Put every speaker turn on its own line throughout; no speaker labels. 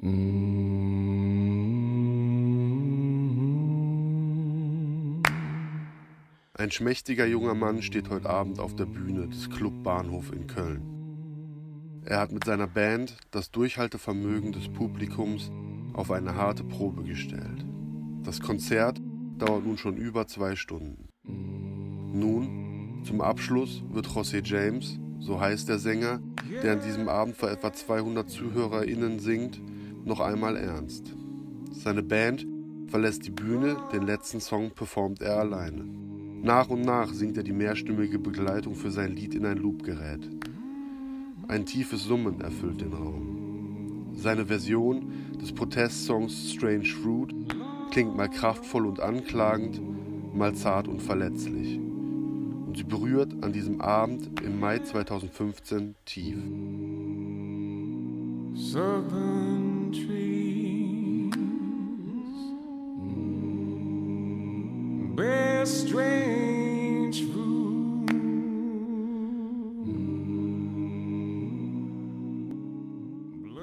Ein schmächtiger junger Mann steht heute Abend auf der Bühne des Club Bahnhof in Köln. Er hat mit seiner Band das Durchhaltevermögen des Publikums auf eine harte Probe gestellt. Das Konzert dauert nun schon über zwei Stunden. Nun, zum Abschluss wird José James, so heißt der Sänger, der an diesem Abend vor etwa 200 ZuhörerInnen singt, noch einmal ernst. Seine Band verlässt die Bühne, den letzten Song performt er alleine. Nach und nach singt er die mehrstimmige Begleitung für sein Lied in ein Loopgerät. Ein tiefes Summen erfüllt den Raum. Seine Version des Protestsongs Strange Fruit klingt mal kraftvoll und anklagend, mal zart und verletzlich. Und sie berührt an diesem Abend im Mai 2015 tief. Southern fruit.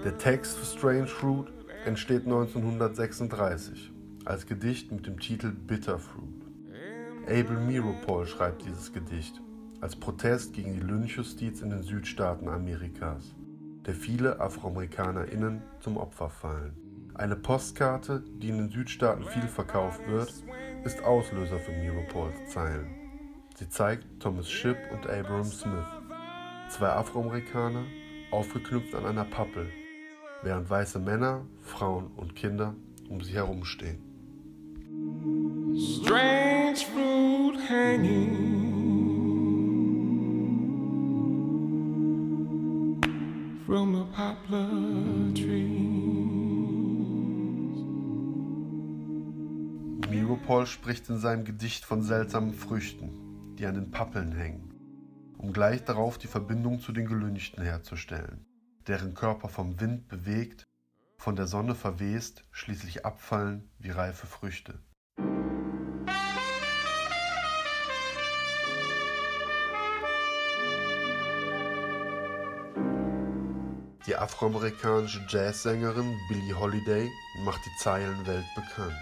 Der Text für Strange Fruit entsteht 1936 als Gedicht mit dem Titel Bitterfruit. Abel Miropol schreibt dieses Gedicht als Protest gegen die Lynchjustiz in den Südstaaten Amerikas, der viele AfroamerikanerInnen zum Opfer fallen. Eine Postkarte, die in den Südstaaten viel verkauft wird, ist Auslöser für Miropols Zeilen. Sie zeigt Thomas Shipp und Abraham Smith, zwei Afroamerikaner, aufgeknüpft an einer Pappel, während weiße Männer, Frauen und Kinder um sie herumstehen. Strange fruit hanging from a poplar tree. Miropol spricht in seinem Gedicht von seltsamen Früchten, die an den Pappeln hängen, um gleich darauf die Verbindung zu den Gelünchten herzustellen, deren Körper vom Wind bewegt, von der Sonne verwest, schließlich abfallen wie reife Früchte. Die afroamerikanische Jazzsängerin Billie Holiday macht die Zeilenwelt bekannt.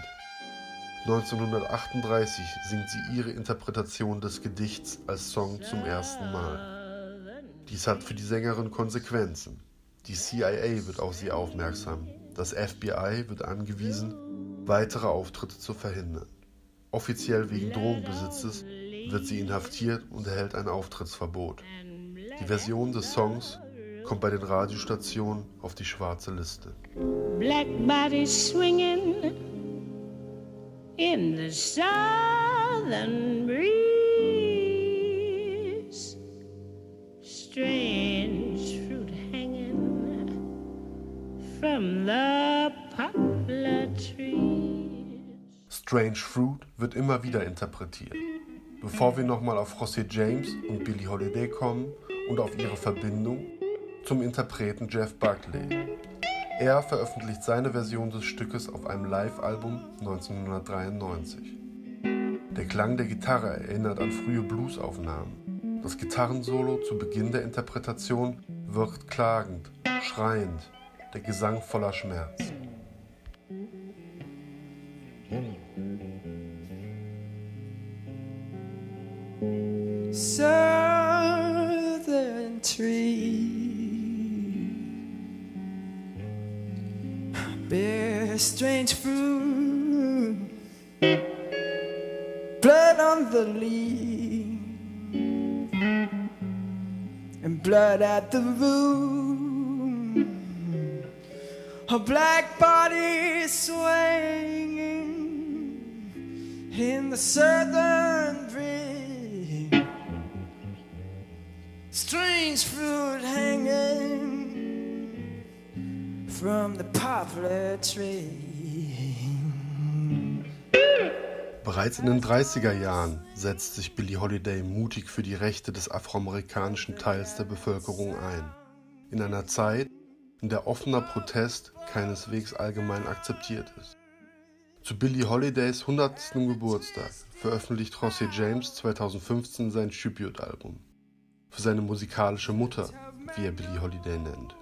1938 singt sie ihre Interpretation des Gedichts als Song zum ersten Mal. Dies hat für die Sängerin Konsequenzen. Die CIA wird auf sie aufmerksam. Das FBI wird angewiesen, weitere Auftritte zu verhindern. Offiziell wegen Drogenbesitzes wird sie inhaftiert und erhält ein Auftrittsverbot. Die Version des Songs kommt bei den Radiostationen auf die schwarze Liste. Black body swinging in the southern breeze. Strange fruit hanging from the poplar trees. Strange Fruit wird immer wieder interpretiert. Bevor wir nochmal auf José James und Billie Holiday kommen und auf ihre Verbindung, zum Interpreten Jeff Buckley. Er veröffentlicht seine Version des Stückes auf einem Live-Album 1993. Der Klang der Gitarre erinnert an frühe Bluesaufnahmen. Das Gitarrensolo zu Beginn der Interpretation wirkt klagend, schreiend, der Gesang voller Schmerz. Bear strange fruit, blood on the leaf, and blood at the root. A black body swinging in the southern breeze. Strange fruit hanging from the poplar tree. Bereits in den 30er Jahren setzt sich Billie Holiday mutig für die Rechte des afroamerikanischen Teils der Bevölkerung ein. In einer Zeit, in der offener Protest keineswegs allgemein akzeptiert ist. Zu Billie Holidays 100. Geburtstag veröffentlicht José James 2015 sein Tribute-Album. Für seine musikalische Mutter, wie er Billie Holiday nennt.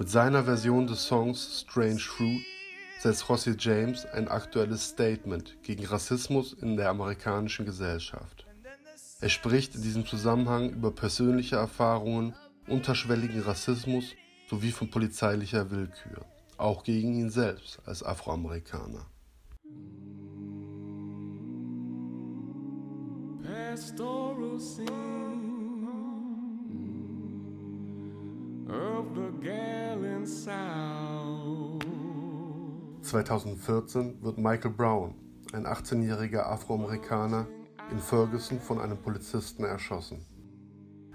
Mit seiner Version des Songs Strange Fruit setzt José James ein aktuelles Statement gegen Rassismus in der amerikanischen Gesellschaft. Er spricht in diesem Zusammenhang über persönliche Erfahrungen, unterschwelligen Rassismus sowie von polizeilicher Willkür, auch gegen ihn selbst als Afroamerikaner. Pastoral scene of the South. 2014 wird Michael Brown, ein 18-jähriger Afroamerikaner, in Ferguson von einem Polizisten erschossen.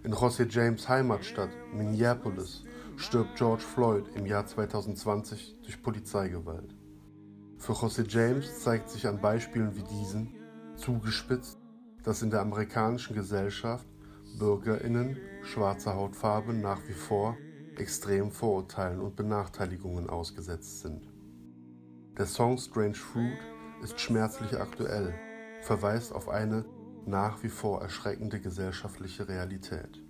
In José James Heimatstadt Minneapolis stirbt George Floyd im Jahr 2020 durch Polizeigewalt. Für José James zeigt sich an Beispielen wie diesen, zugespitzt, dass in der amerikanischen Gesellschaft Bürgerinnen schwarzer Hautfarbe nach wie vor extremen Vorurteilen und Benachteiligungen ausgesetzt sind. Der Song Strange Fruit ist schmerzlich aktuell, verweist auf eine nach wie vor erschreckende gesellschaftliche Realität.